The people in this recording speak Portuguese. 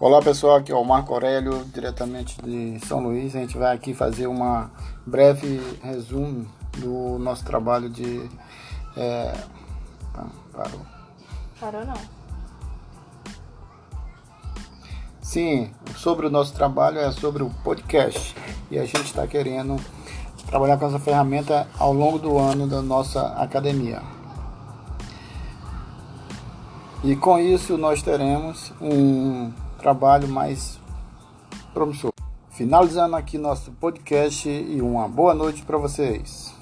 Olá pessoal, aqui é o Marco Aurélio, diretamente de São Luís. A gente vai aqui fazer uma breve resumo do nosso trabalho de. É... Parou. Parou não. Sim, sobre o nosso trabalho é sobre o podcast. E a gente está querendo trabalhar com essa ferramenta ao longo do ano da nossa academia. E com isso nós teremos um trabalho mais promissor. Finalizando aqui nosso podcast e uma boa noite para vocês.